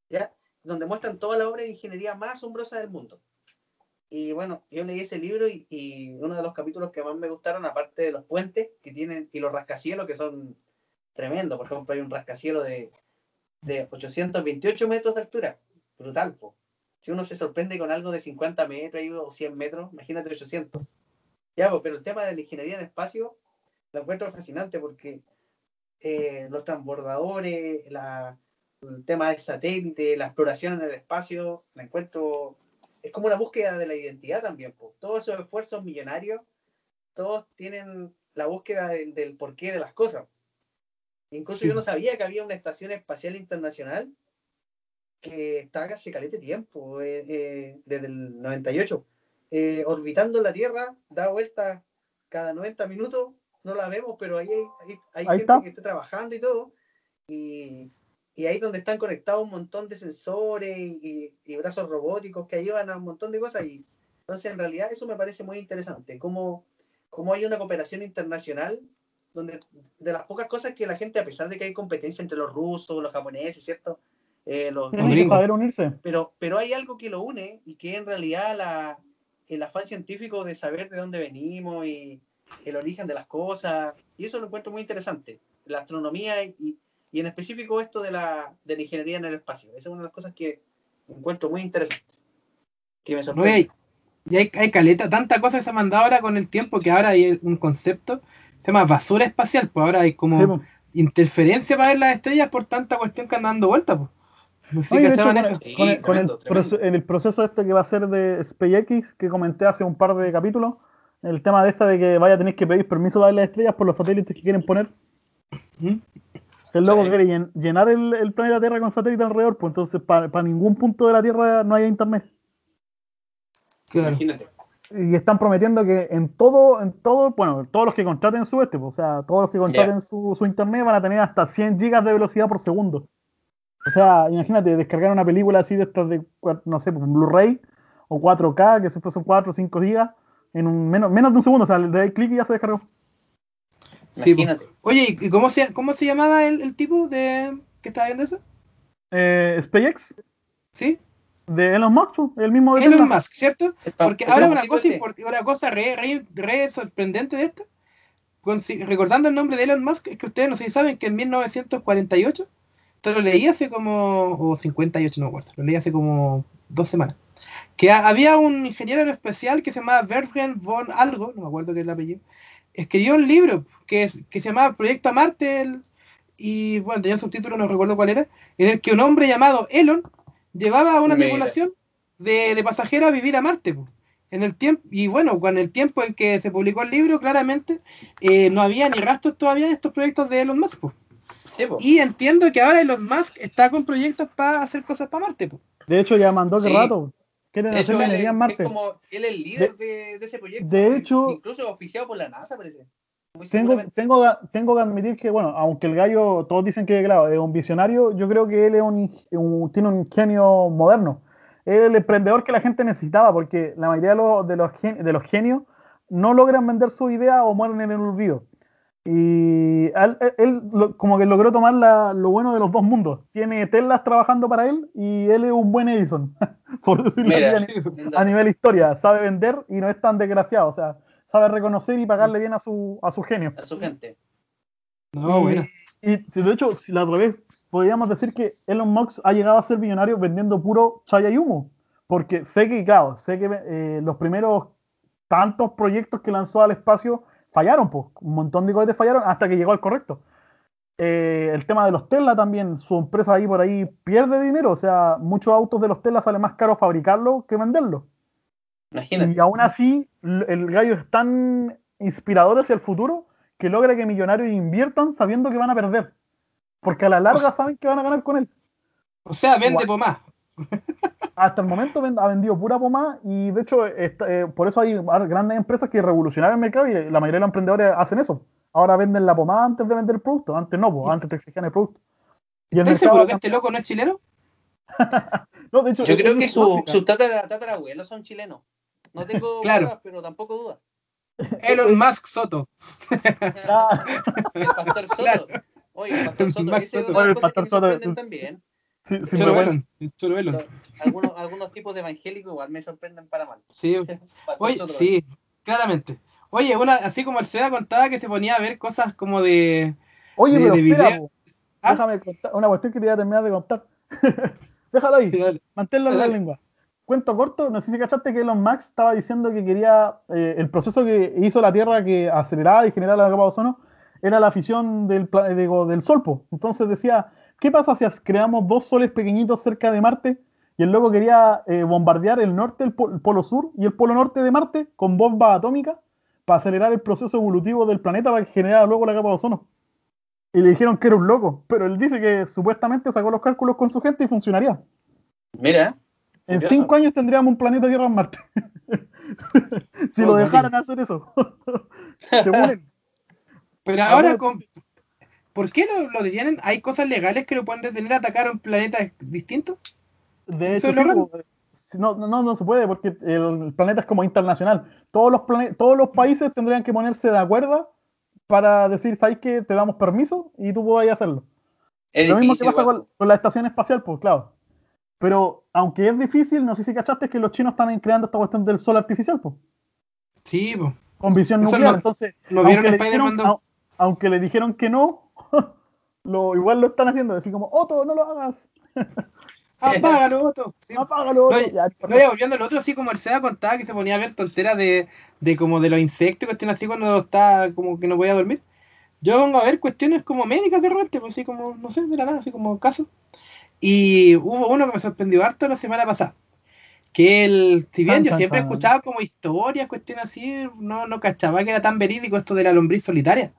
¿ya? donde muestran toda la obra de ingeniería más asombrosa del mundo. Y bueno, yo leí ese libro y, y uno de los capítulos que más me gustaron, aparte de los puentes que tienen y los rascacielos que son tremendos, por ejemplo, hay un rascacielos de, de 828 metros de altura, brutal, po. Si uno se sorprende con algo de 50 metros o 100 metros, imagínate 800. Ya, pues, pero el tema de la ingeniería en espacio lo encuentro fascinante porque eh, los transbordadores, la, el tema del satélite, la exploración en el espacio, la encuentro. Es como una búsqueda de la identidad también. po. Todos esos esfuerzos millonarios, todos tienen la búsqueda del, del porqué de las cosas. Incluso Sí. yo no sabía que había una estación espacial internacional que está hace calete tiempo, eh, eh, desde el 98, eh, orbitando la Tierra, da vueltas cada 90 minutos, no la vemos, pero ahí hay, hay- hay Ahí gente está. que está trabajando y todo, y, y ahí donde están conectados un montón de sensores y, y brazos robóticos que ayudan a un montón de cosas, y entonces en realidad eso me parece muy interesante, cómo, cómo hay una cooperación internacional donde de las pocas cosas que la gente, a pesar de que hay competencia entre los rusos, los japoneses, ¿cierto? Eh, los, Tienen que gringos. saber unirse. pero, pero hay algo que lo une y que en realidad la, el afán científico de saber de dónde venimos y el origen de las cosas, y eso lo encuentro muy interesante, la astronomía y, y en específico esto de la, de la ingeniería en el espacio. Esa es una de las cosas que encuentro muy interesante, que me sorprende. Y hay, hay caleta, tanta cosa que se ha mandado ahora con el tiempo que ahora hay un concepto, se llama basura espacial, pues ahora hay como Sí, po. interferencia para ver las estrellas por tanta cuestión que anda dando vuelta, pues. Oye, hecho, cachaban con, eso. el, con el- Sí, con el tremendo, proce- tremendo. en el proceso este que va a ser de SpaceX, que comenté hace un par de capítulos, el tema de esta de que vaya a tener que pedir permiso para ver las estrellas por los satélites que quieren poner. ¿Mm? El loco Sí. quiere llen- llenar el, el planeta Tierra con satélites alrededor, pues entonces para ningún punto de la Tierra no haya internet. Claro. Imagínate. y están prometiendo que en todo, en todo, bueno, todos los que contraten su este, o sea, todos los que contraten su, su, internet van a tener hasta 100 gigas de velocidad por segundo. O sea, imagínate, descargar una película así de estas de, no sé, pues, Blu-ray o 4K, que después son 4 o 5 gigas, en un, menos, menos de un segundo, o sea, le das clic y ya se descargó. Sí, Oye, ¿y cómo se, cómo se llamaba el, el tipo de que estaba viendo eso? Eh, SpaceX. ¿Sí? de Elon Musk, el mismo de Elon Musk, ¿cierto? Porque ahora una cosa, una cosa re, re, sorprendente de esto, recordando el nombre de Elon Musk, es que ustedes no sé si saben que en 1948, esto lo leí hace como, o 58, no me acuerdo, lo leí hace como dos semanas, que había un ingeniero especial que se llamaba Bergen von algo, no me acuerdo qué es el apellido, escribió un libro que, que se llamaba Proyecto a Marte, y bueno, tenía un subtítulo, no recuerdo cuál era, en el que un hombre llamado Elon llevaba a una tripulación de, de, pasajeros a vivir a Marte. En el tiempo, y bueno, con el tiempo en que se publicó el libro, claramente eh, no había ni rastros todavía de estos proyectos de Elon Musk. Y entiendo que ahora Elon Musk está con proyectos para hacer cosas para Marte. De hecho, ya mandó hace rato. Quieren hacer minería en Marte. Es como él es el líder de, de, ese proyecto. De hecho, incluso auspiciado por la NASA, parece. Tengo, tengo, tengo, que admitir que, bueno, aunque el gallo, todos dicen que claro, es un visionario, yo creo que él es un, tiene un genio moderno. Es el emprendedor que la gente necesitaba, porque la mayoría de los, de los, de los genios no logran vender su idea o mueren en el olvido. Y él, como que logró tomar lo bueno de los dos mundos. Tiene telas trabajando para él y él es un buen Edison, por decirlo así, a, nivel historia. Sabe vender y no es tan desgraciado. O sea, sabe reconocer y pagarle bien a su, a su genio. A su gente. No, y, bueno. Y de hecho, si la otra vez podríamos decir que Elon Musk ha llegado a ser millonario vendiendo puro chaya y humo. Porque sé que, claro, sé que eh, los primeros tantos proyectos que lanzó al espacio fallaron, pues. Un montón de cohetes fallaron hasta que llegó al correcto. Eh, el tema de los Tesla también, su empresa ahí por ahí pierde dinero. O sea, muchos autos de los Tesla sale más caro fabricarlo que venderlo. Y aún así, el gallo es tan inspirador hacia el futuro que logra que millonarios inviertan sabiendo que van a perder. Porque a la larga saben que van a ganar con él. O sea, vende pomá. Hasta el momento ha vendido pura pomá y de hecho eh, por eso hay grandes empresas que revolucionaron el mercado y la mayoría de los emprendedores hacen eso. Ahora venden la pomada antes de vender el producto. Antes no, pues, antes te exigían el producto. Y ¿Estás seguro que este loco no es chileno? no, de hecho, Yo creo que sus su tatarabuelos son chilenos. No tengo claro. dudas, pero tampoco dudas. Elon Musk Soto. el pastor Soto. Oye, el pastor Soto. Ese Soto. el pastor Soto. también. Sí, sí, Choro algunos, algunos tipos de evangélicos igual me sorprenden para mal. Sí, Oye, sí, claramente. Oye, una, así como el SEDA contaba que se ponía a ver cosas como de. Oye, de, pero de video. ¿Ah? Déjame contar una cuestión que te iba a terminar de contar. Déjalo ahí, manténlo en la lengua cuento corto, no sé si cachaste que Elon Musk estaba diciendo que quería eh, el proceso que hizo la Tierra que aceleraba y generaba la capa de ozono era la fisión del, del Sol. Entonces decía, ¿qué pasa si creamos dos soles pequeñitos cerca de Marte? Y el loco quería eh, bombardear el norte, el, polo sur y el polo norte de Marte con bombas atómicas para acelerar el proceso evolutivo del planeta para que generara luego la capa de ozono. Y le dijeron que era un loco, pero él dice que supuestamente sacó los cálculos con su gente y funcionaría. Mira. En cinco años tendríamos un planeta Tierra en Marte. si lo dejaran hacer eso. Pero ahora, con... ¿por qué lo, lo, detienen? ¿Hay cosas legales que lo pueden detener a atacar a un planeta distinto? De hecho, no, no, no se puede porque el planeta es como internacional. Todos los, todos los países tendrían que ponerse de acuerdo para decir, ¿sabes que te damos permiso? Y tú puedas hacerlo. lo mismo que pasa con, con, la estación espacial, pues claro. Pero aunque es difícil, no sé si cachaste que los chinos están creando esta cuestión del sol artificial, pues. Sí, pues. Con visión nuclear. Entonces, aunque, le dijeron, aunque, le dijeron, que no, lo, igual lo están haciendo. Así como, Otto, no lo hagas. Apágalo, Otto. Apágalo, Otto. No, volviendo al otro, así como el SEDA contaba que se ponía a ver tonteras de, de como de los insectos, cuestiones así cuando está como que no voy a dormir. Yo vengo a ver cuestiones como médicas de repente, pues así como, no sé, de la nada, así como casos. Y hubo uno que me sorprendió harto la semana pasada. Que el, si bien yo siempre he escuchado como historias, cuestiones así, no, no cachaba que era tan verídico esto de la lombriz solitaria.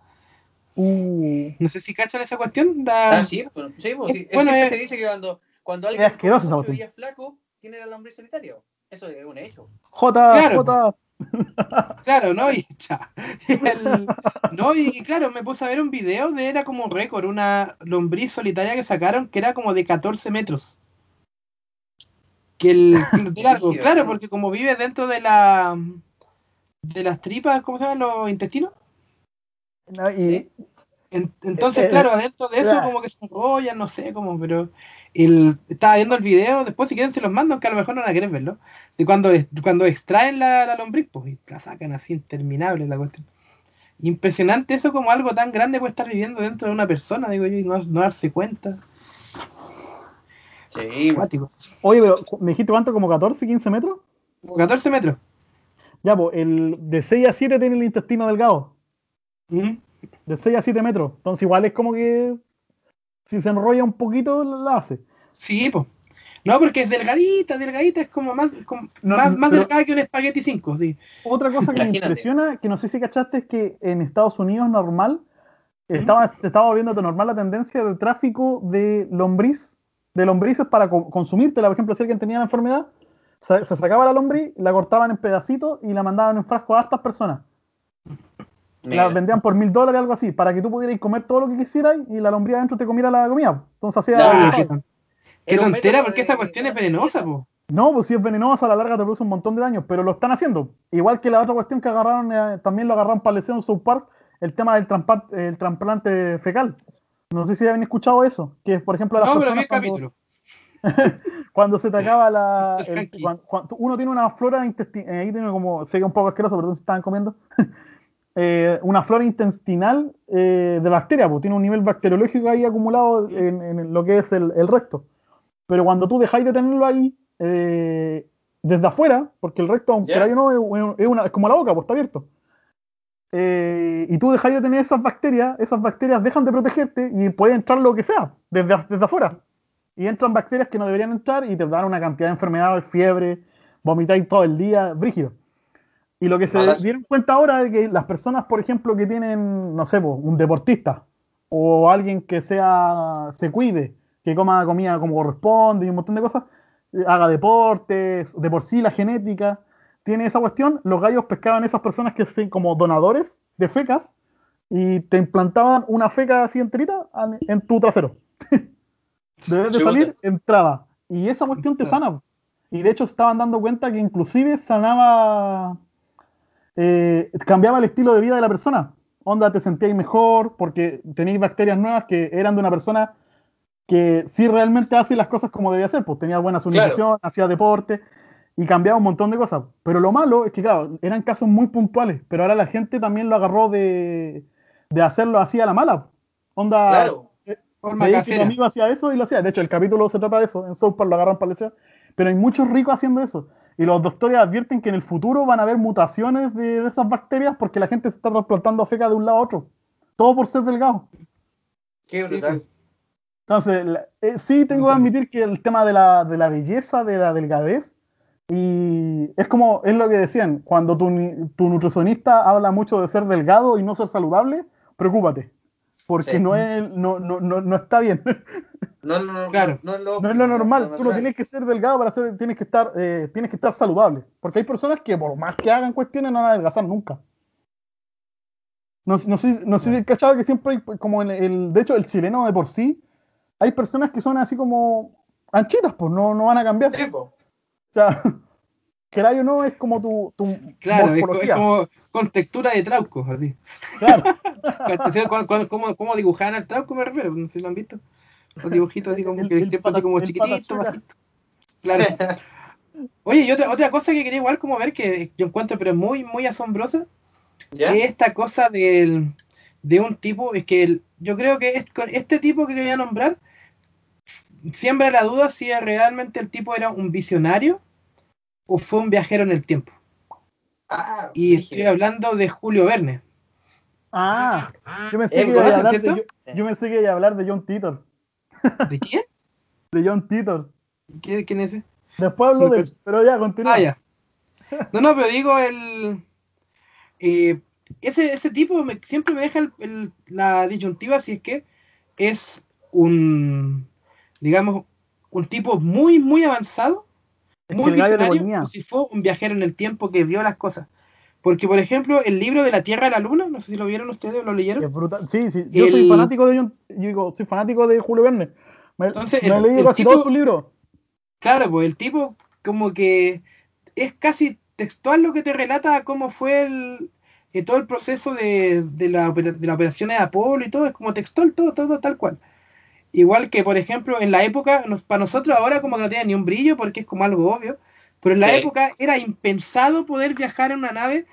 Uh. No sé si cachan esa cuestión. Ah, sí, pues, sí, pues, sí. Bueno, se dice que cuando, cuando alguien es, es flaco, tiene la lombriz solitaria. Eso es un hecho. J, Claro. J. Claro, ¿no? Y, cha, el- no, y, y claro, me puse a ver un video de, era como un récord, una lombriz solitaria que sacaron que era como de 14 metros. Que el, de largo, claro, porque como vive dentro de la de las tripas, ¿cómo se llaman los intestinos? No, y, En- entonces, Eh, claro, adentro de eso claro. como que se enrollan, no sé cómo, pero el, estaba viendo el video, después si quieren se los mando, que a lo mejor no la quieren verlo, de cuando, cuando extraen la, la lombriz, pues, y la sacan así interminable la cuestión. Impresionante eso como algo tan grande puede estar viviendo dentro de una persona, digo yo, y no, no darse cuenta. Sí, oye, pero ¿me dijiste cuánto? ¿Como 14, 15 metros? Como 14 metros. Ya, pues, el de 6 a 7 tiene el intestino delgado. De 6 a 7 metros. Entonces, igual es como que si se enrolla un poquito, la hace. Sí, pues. No, porque es delgadita, delgadita, es como más, como No, más, delgada que un espagueti 5, sí. Otra cosa que me impresiona, que no sé si cachaste, es que en Estados Unidos normal, estaba, estaba volviendo normal la tendencia de tráfico de lombriz, de lombrices para co- consumírtela. Por ejemplo, si alguien tenía la enfermedad, se, se sacaba la lombriz, la cortaban en pedacitos y la mandaban en frasco a hartas personas. La vendían por mil dólares, algo así, para que tú pudieras comer todo lo que quisieras y la lombriz adentro te comiera la comida. Entonces hacía... Oye, qué, tontera, porque esa cuestión es venenosa, pues. No, pues si es venenosa, a la larga te produce un montón de daños, pero lo están haciendo. Igual que la otra cuestión que agarraron, eh, también lo agarraron para en South Park, el tema del el trasplante fecal. No sé si habían escuchado eso, que por ejemplo las No, pero vi el personas cuando, capítulo. cuando se te acaba la... Mr. el- Frankie. cuan- cuan- uno tiene una flora intestinal, ahí tiene como, sé que es un poco asqueroso, pero se estaban comiendo, eh, una flora intestinal eh, de bacterias, pues tiene un nivel bacteriológico ahí acumulado en, en lo que es el, el recto. Pero cuando tú dejáis de tenerlo ahí, eh, desde afuera, porque el recto, aunque Ya. hay uno, es, una- es como la boca, pues está abierto. Y tú dejáis de tener esas bacterias, esas bacterias dejan de protegerte y puede entrar lo que sea, desde, desde afuera. Y entran bacterias que no deberían entrar y te dan una cantidad de enfermedades, fiebre, vomitáis todo el día, brígido. Y lo que se Malas. dieron cuenta ahora es que las personas, por ejemplo, que tienen, no sé, un deportista o alguien que sea, se cuide, que coma comida como corresponde y un montón de cosas, eh, haga deportes, de por sí la genética, tiene esa cuestión, los gallos pescaban esas personas que son como donadores de fecas y te implantaban una feca así enterita en- tu trasero. Debes de salir, entraba. Y esa cuestión te sana. Y de hecho estaban dando cuenta que inclusive sanaba, eh, cambiaba el estilo de vida de la persona. Onda, te sentíais mejor porque tenéis bacterias nuevas que eran de una persona que sí realmente hace las cosas como debía hacer. Pues tenía buena su Claro. hacía deporte y cambiaba un montón de cosas. Pero lo malo es que, claro, eran casos muy puntuales. Pero ahora la gente también lo agarró de, de hacerlo así a la mala. Onda, Claro. Forma que tu casera. amigo hacía eso y lo hacía. De hecho, el capítulo se trata de eso. En South Park lo agarran para. Pero hay muchos ricos haciendo eso. Y los doctores advierten que en el futuro van a haber mutaciones de, de esas bacterias porque la gente se está trasplantando feca de un lado a otro. Todo por ser delgado. Qué brutal. Entonces, la- eh, sí tengo que admitir que el tema de la, de la belleza, de la delgadez, y es como, es lo que decían, cuando tu, tu nutricionista habla mucho de ser delgado y no ser saludable, preocúpate. Porque Sí. no, es, no, no, no, no está bien. No, no, no, Claro. no, es lo, No es lo normal, tú no tienes que ser delgado para ser, tienes que estar, eh, tienes que estar saludable. Porque hay personas que por más que hagan cuestiones no van a adelgazar nunca. No, no sé, no sé si cachado que siempre hay, pues, como en el, de hecho, el chileno de por sí, hay personas que son así como anchitas, pues no, no van a cambiar. Sí. O sea, queráis o no, es como tu, tu Claro, es, es como con textura de trauco, así. Claro. Cu- ¿Cómo, cómo dibujaban al trauco me refiero? No sé si lo han visto. Los dibujitos así como El- que el siempre así como chiquitito, bajito. Claro. Oye, y otra, otra cosa que quería igual como ver que yo encuentro pero muy, muy asombrosa ¿Ya? es esta cosa del, de un tipo, es que el- yo creo que es, con este tipo que le voy a nombrar siembra la duda si realmente el tipo era un visionario o fue un viajero en el tiempo. Ah, Y estoy hablando de Julio Verne. Ah, yo pensé ¿Eh, que iba a conoces, hablar de, cierto? yo, yo pensé que iba a hablar de John Titor. ¿De quién? De John Titor. ¿Quién, quién es ese? Después hablo de pero ya, continúa. Ah, ya. No, no, pero digo, el. eh, ese, ese tipo me- siempre me deja el- el- la disyuntiva si es que es un. Digamos, un tipo muy, muy avanzado muy visionario, o si fue un viajero en el tiempo que vio las cosas. Porque, por ejemplo, el libro de la Tierra a la Luna, no sé si lo vieron ustedes o lo leyeron. Es brutal. Sí, sí. Yo soy fanático de yo digo, soy fanático de Julio Verne. Me, Entonces, me el- he leído el casi tipo- todos sus libros. Claro, pues el tipo como que es casi textual lo que te relata cómo fue el, eh, todo el proceso de, de la, de la operación de Apolo y todo, es como textual, todo, todo tal cual. Igual que, por ejemplo, en la época, nos- para nosotros ahora como que no tiene ni un brillo porque es como algo obvio, pero en la Sí. época era impensado poder viajar en una nave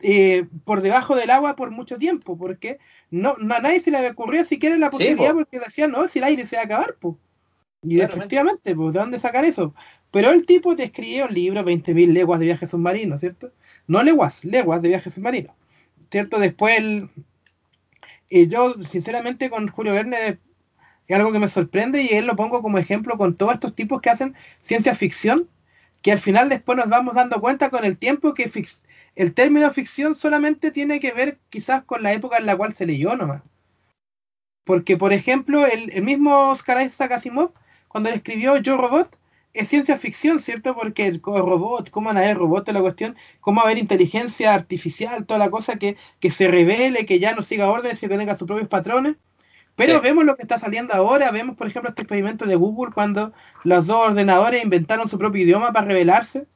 eh, por debajo del agua por mucho tiempo, porque no, no a nadie se le había ocurrido siquiera la Sí, posibilidad po. porque decían, no, si el aire se va a acabar, pues. Y Claramente. efectivamente, pues, ¿de dónde sacar eso? Pero el tipo te escribió un libro, 20.000 leguas de viaje submarino, ¿cierto? No leguas, leguas de viaje submarino, ¿cierto? Después, el, y yo, sinceramente, con Julio Verne es algo que me sorprende y él lo pongo como ejemplo con todos estos tipos que hacen ciencia ficción, que al final después nos vamos dando cuenta con el tiempo que el término ficción solamente tiene que ver quizás con la época en la cual se leyó nomás. Porque, por ejemplo, el, el mismo Oscar Isaac Asimov, cuando él escribió Yo Robot, es ciencia ficción, ¿cierto? Porque el co- robot, cómo van a haber robots, la cuestión, cómo va a haber inteligencia artificial, toda la cosa que, que se revele, que ya no siga órdenes y que tenga sus propios patrones. Pero Sí. vemos lo que está saliendo ahora, vemos, por ejemplo, este experimento de Google cuando los dos ordenadores inventaron su propio idioma para revelarse,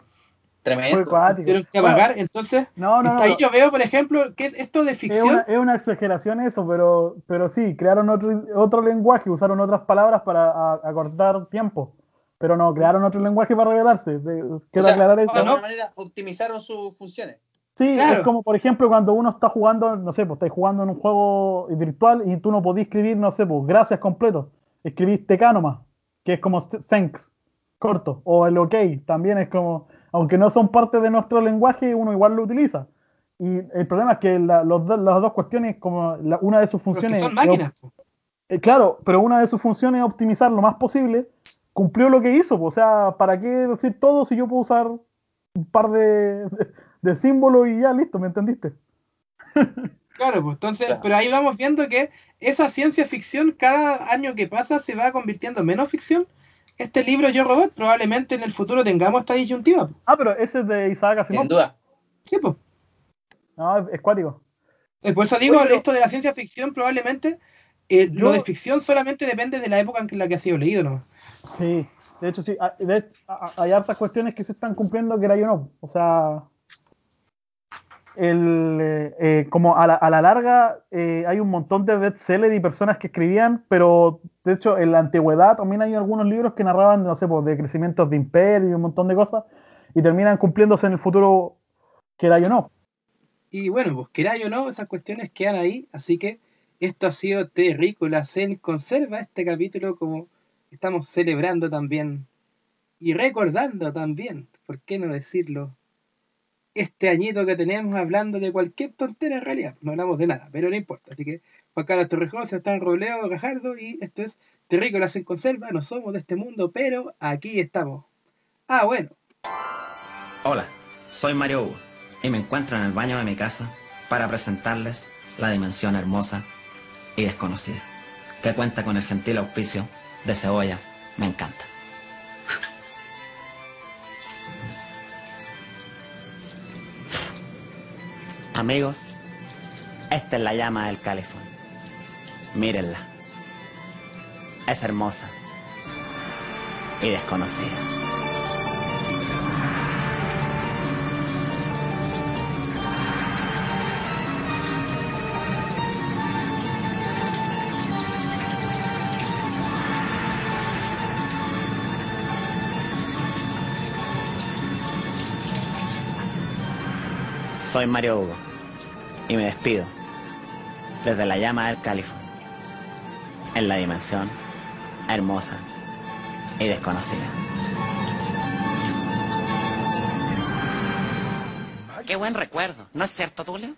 Tremendo. tuvieron que Bueno, apagar. Entonces, No, no, no. ahí yo veo, por ejemplo, que es esto de Es ficción. una, es una exageración eso, pero, pero sí, crearon otro, otro lenguaje, usaron otras palabras para acortar tiempo. Pero no, crearon otro lenguaje para revelarse. de- Quiero O sea, aclarar De eso. alguna manera optimizaron sus funciones. Sí, Claro. es como por ejemplo cuando uno está jugando, no sé, pues estáis jugando en un juego virtual y tú no podís escribir, no sé, pues gracias completo. Escribís TK nomás, que es como thanks, corto. O el OK, también es como, aunque no son parte de nuestro lenguaje, uno igual lo utiliza. Y el problema es que la- los do- las dos cuestiones, como la- una de sus funciones. son máquinas. eh, claro, pero una de sus funciones es optimizar lo más posible. Cumplió lo que hizo, pues, o sea, ¿para qué decir todo si yo puedo usar un par de, de- de símbolos y ya listo, ¿me entendiste? Claro, pues entonces, Claro. pero ahí vamos viendo que esa ciencia ficción cada año que pasa se va convirtiendo en menos ficción. Este libro Yo Robot probablemente en el futuro tengamos esta disyuntiva. pues. Ah, pero ese es de Isaac Sin Asimov. duda. Sí, pues. No, es, cuático. Eh, Por eso digo, Oye, esto de la ciencia ficción probablemente, eh, Yo- lo de ficción solamente depende de la época en la que ha sido leído, ¿no? Sí, de hecho sí, ah, de hecho, ah, hay hartas cuestiones que se están cumpliendo que era yo no. O sea, el, eh, eh, como a la, a la larga eh, hay un montón de bestsellers y personas que escribían, pero de hecho en la antigüedad también hay algunos libros que narraban, no sé, pues, de crecimientos de imperio y un montón de cosas y terminan cumpliéndose en el futuro que era yo no. Y bueno, pues queráis o no, esas cuestiones quedan ahí, así que esto ha sido Terrícola Zen conserva este capítulo como estamos celebrando también y recordando también, ¿por qué no decirlo? Este añito que tenemos hablando de cualquier tontera en realidad, no hablamos de nada, pero no importa, así que Juan Carlos Torrejón, Sebastián Robleo, Gajardo y esto es Terrícola Zen conserva, no somos de este mundo, pero aquí estamos. Ah, bueno, Hola, soy Mario Hugo y me encuentro en el baño de mi casa para presentarles la dimensión hermosa y desconocida, que cuenta con el gentil auspicio de cebollas. Me encanta. Amigos, esta es la llama del califón. Mírenla. Es hermosa y desconocida. Soy Mario Hugo y me despido desde la llama del califón en la dimensión hermosa y desconocida. Qué buen recuerdo, ¿no es cierto, Tulio?